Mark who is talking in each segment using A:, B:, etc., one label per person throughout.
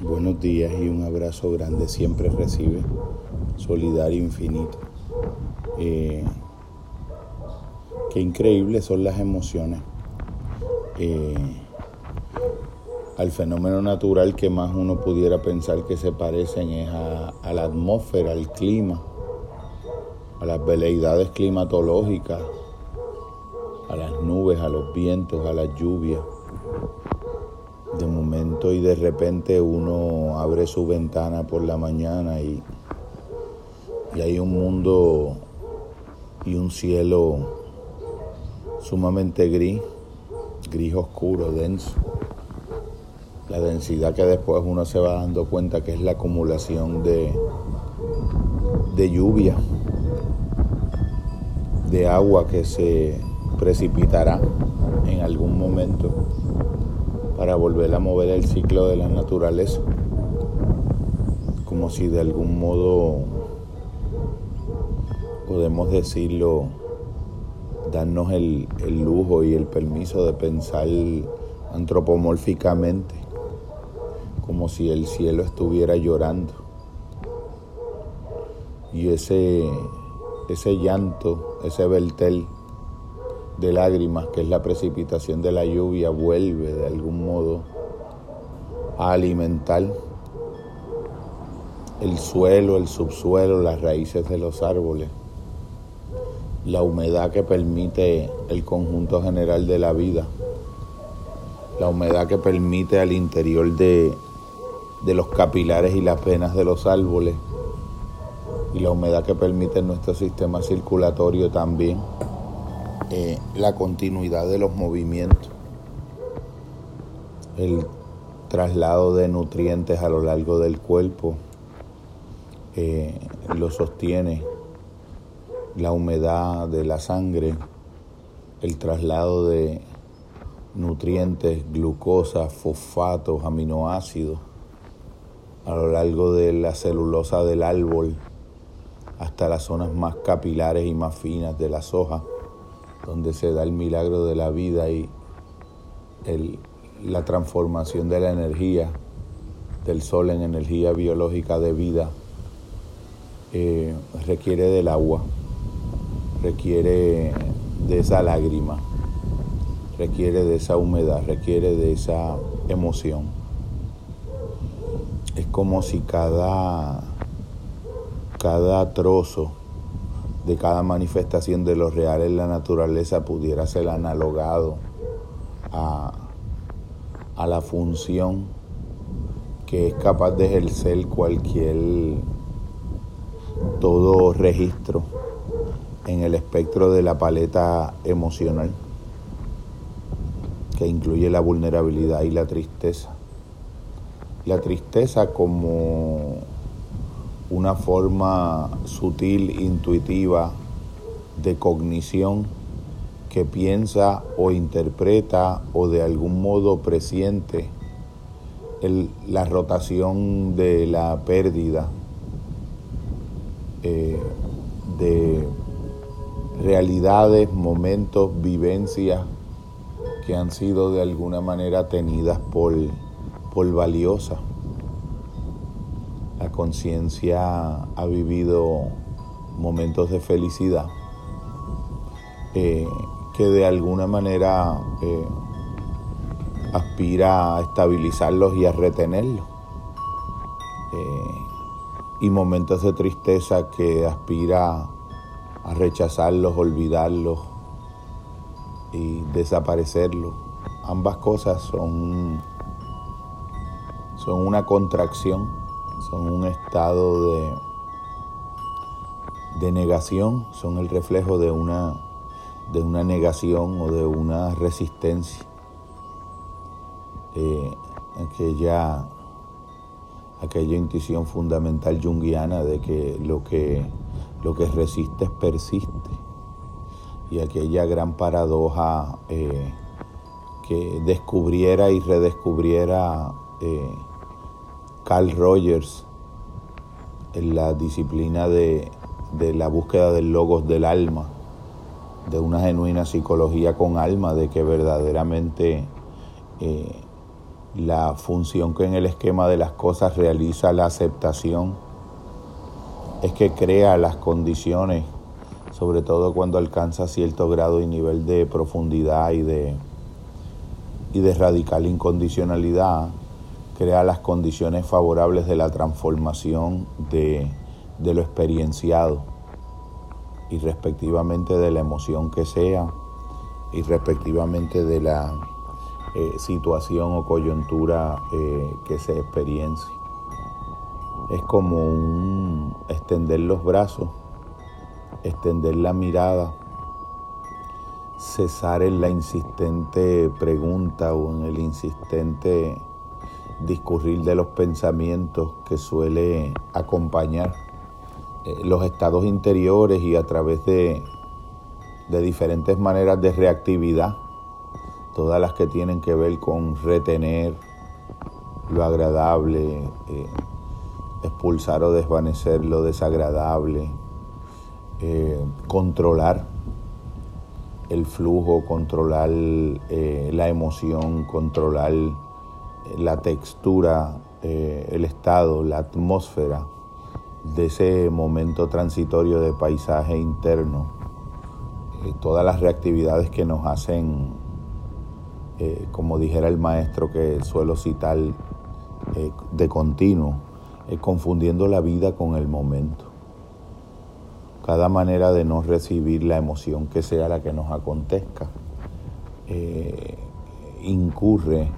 A: Buenos días y un abrazo grande siempre recibe, solidario infinito. Eh, qué increíbles son las emociones. Eh, al fenómeno natural que más uno pudiera pensar que se parecen es a, a la atmósfera, al clima, a las veleidades climatológicas, a las nubes, a los vientos, a las lluvias de momento y de repente uno abre su ventana por la mañana y, y hay un mundo y un cielo sumamente gris, gris oscuro, denso. La densidad que después uno se va dando cuenta que es la acumulación de, de lluvia, de agua que se precipitará en algún momento para volver a mover el ciclo de la naturaleza, como si de algún modo podemos decirlo, darnos el, lujo y el permiso de pensar antropomórficamente, como si el cielo estuviera llorando. Y ese, ese llanto, ese vertel, de lágrimas, que es la precipitación de la lluvia, vuelve de algún modo a alimentar el suelo, el subsuelo, las raíces de los árboles, la humedad que permite el conjunto general de la vida, la humedad que permite al interior de, de los capilares y las venas de los árboles, y la humedad que permite nuestro sistema circulatorio también eh, la continuidad de los movimientos, el traslado de nutrientes a lo largo del cuerpo, eh, lo sostiene la humedad de la sangre, el traslado de nutrientes, glucosa, fosfatos, aminoácidos a lo largo de la celulosa del árbol hasta las zonas más capilares y más finas de las hojas donde se da el milagro de la vida y la transformación de la energía del sol en energía biológica de vida, eh, requiere del agua, requiere de esa lágrima, requiere de esa humedad, requiere de esa emoción. Es como si cada, cada trozo de cada manifestación de lo real en la naturaleza pudiera ser analogado a, a la función que es capaz de ejercer cualquier todo registro en el espectro de la paleta emocional que incluye la vulnerabilidad y la tristeza. La tristeza como una forma sutil, intuitiva de cognición que piensa o interpreta o de algún modo presiente la rotación de la pérdida eh, de realidades, momentos, vivencias que han sido de alguna manera tenidas por, por valiosas la conciencia ha vivido momentos de felicidad eh, que de alguna manera eh, aspira a estabilizarlos y a retenerlos. Eh, y momentos de tristeza que aspira a rechazarlos, olvidarlos y desaparecerlos. Ambas cosas son, son una contracción son un estado de, de negación, son el reflejo de una, de una negación o de una resistencia. Eh, aquella, aquella intuición fundamental junguiana de que lo que, lo que resiste persiste. Y aquella gran paradoja eh, que descubriera y redescubriera eh, Carl Rogers en la disciplina de, la búsqueda del logos del alma, de una genuina psicología con alma, de que verdaderamente eh, la función que en el esquema de las cosas realiza la aceptación es que crea las condiciones, sobre todo cuando alcanza cierto grado y nivel de profundidad y de, y de radical incondicionalidad, crea las condiciones favorables de la transformación de, lo experienciado y respectivamente de la emoción que sea y respectivamente de la eh, situación o coyuntura eh, que se experiencia. Es como un extender los brazos, extender la mirada, cesar en la insistente pregunta o en el insistente discurrir de los pensamientos que suele acompañar eh, los estados interiores y a través de, de diferentes maneras de reactividad, todas las que tienen que ver con retener lo agradable, eh, expulsar o desvanecer lo desagradable, eh, controlar el flujo, controlar la emoción, controlar la textura, el estado, la atmósfera de ese momento transitorio de paisaje interno, eh, todas las reactividades que nos hacen, eh, como dijera el maestro que suelo citar eh, de continuo, confundiendo la vida con el momento. Cada manera de no recibir la emoción que sea la que nos acontezca incurre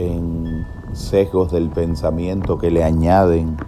A: en sesgos del pensamiento que le añaden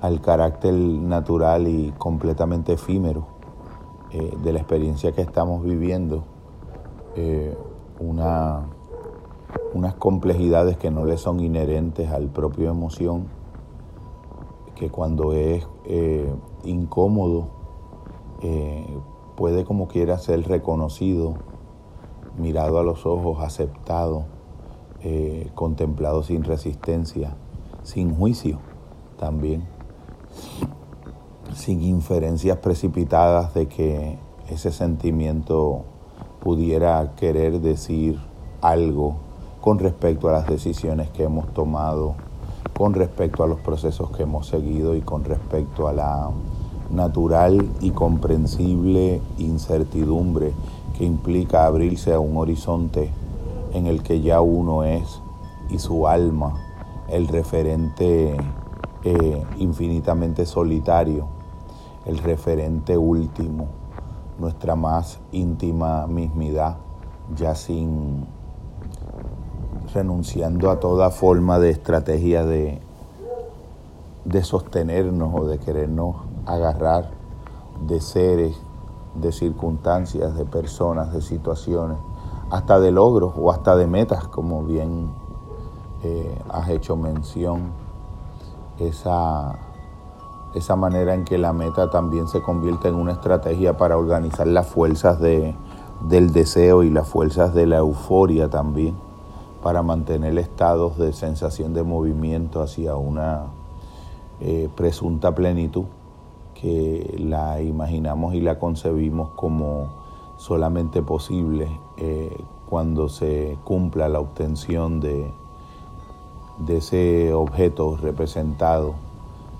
A: al carácter natural y completamente efímero eh, de la experiencia que estamos viviendo, eh, una, unas complejidades que no le son inherentes al propio emoción, que cuando es eh, incómodo puede como quiera ser reconocido, mirado a los ojos, aceptado, contemplado sin resistencia, sin juicio también sin inferencias precipitadas de que ese sentimiento pudiera querer decir algo con respecto a las decisiones que hemos tomado, con respecto a los procesos que hemos seguido y con respecto a la natural y comprensible incertidumbre que implica abrirse a un horizonte en el que ya uno es y su alma el referente eh, infinitamente solitario, el referente último, nuestra más íntima mismidad, ya sin renunciando a toda forma de estrategia de, de sostenernos o de querernos agarrar de seres, de circunstancias, de personas, de situaciones, hasta de logros o hasta de metas, como bien eh, has hecho mención. Esa, esa manera en que la meta también se convierte en una estrategia para organizar las fuerzas de, del deseo y las fuerzas de la euforia también, para mantener estados de sensación de movimiento hacia una eh, presunta plenitud que la imaginamos y la concebimos como solamente posible eh, cuando se cumpla la obtención de, ese objeto representado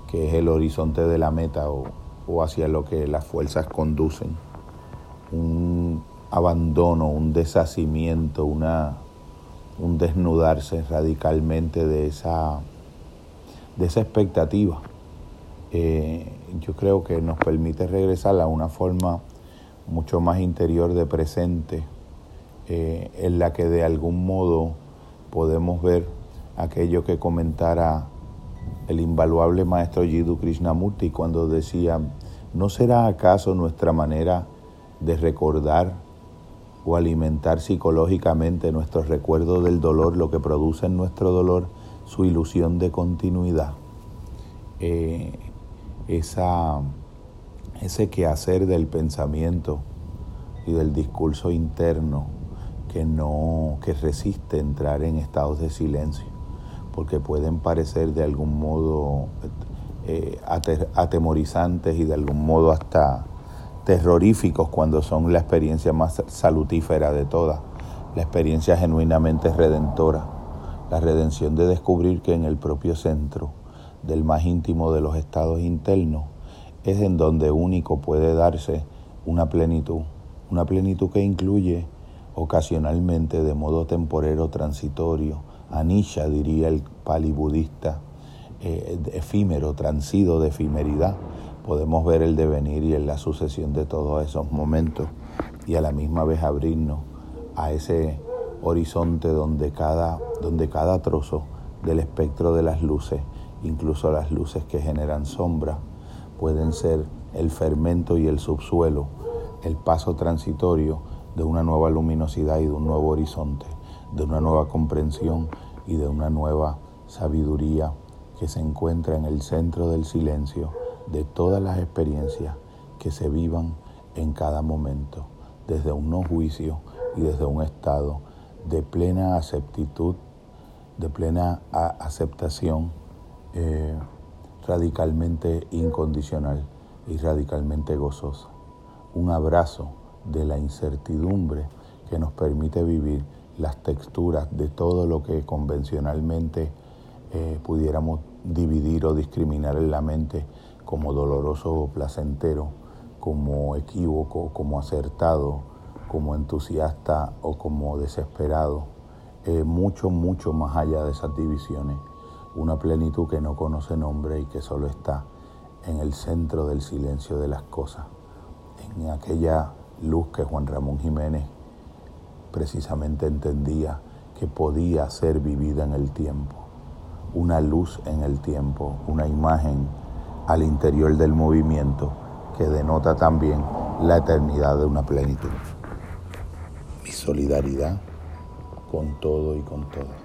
A: que es el horizonte de la meta o, hacia lo que las fuerzas conducen. Un abandono, un deshacimiento, una, un desnudarse radicalmente de esa, de esa expectativa. Eh, yo creo que nos permite regresar a una forma mucho más interior de presente, eh, en la que de algún modo podemos ver aquello que comentara el invaluable maestro Jiddu Krishnamurti cuando decía, ¿no será acaso nuestra manera de recordar o alimentar psicológicamente nuestro recuerdo del dolor lo que produce en nuestro dolor su ilusión de continuidad? Eh, esa, ese quehacer del pensamiento y del discurso interno que no que resiste entrar en estados de silencio porque pueden parecer de algún modo eh, atemorizantes y de algún modo hasta terroríficos cuando son la experiencia más salutífera de todas, la experiencia genuinamente redentora, La redención de descubrir que en el propio centro del más íntimo de los estados internos es en donde único puede darse una plenitud, una plenitud que incluye ocasionalmente de modo temporero transitorio, anisha diría el pali budista, eh, efímero, transido de efimeridad, podemos ver el devenir y la sucesión de todos esos momentos y a la misma vez abrirnos a ese horizonte donde cada, donde cada trozo del espectro de las luces, incluso las luces que generan sombra, pueden ser el fermento y el subsuelo, el paso transitorio de una nueva luminosidad y de un nuevo horizonte, de una nueva comprensión y de una nueva sabiduría que se encuentra en el centro del silencio de todas las experiencias que se vivan en cada momento, desde un no juicio y desde un estado de plena aceptitud, de plena aceptación eh, radicalmente incondicional y radicalmente gozosa. Un abrazo de la incertidumbre que nos permite vivir las texturas de todo lo que convencionalmente eh, pudiéramos dividir o discriminar en la mente como doloroso o placentero, como equívoco, como acertado, como entusiasta o como desesperado, mucho, mucho más allá de esas divisiones, una plenitud que no conoce nombre y que solo está en el centro del silencio de las cosas, en aquella luz que Juan Ramón Jiménez precisamente entendía que podía ser vivida en el tiempo, una luz en el tiempo, una imagen al interior del movimiento que denota también la eternidad de una plenitud solidaridad con todo y con todo.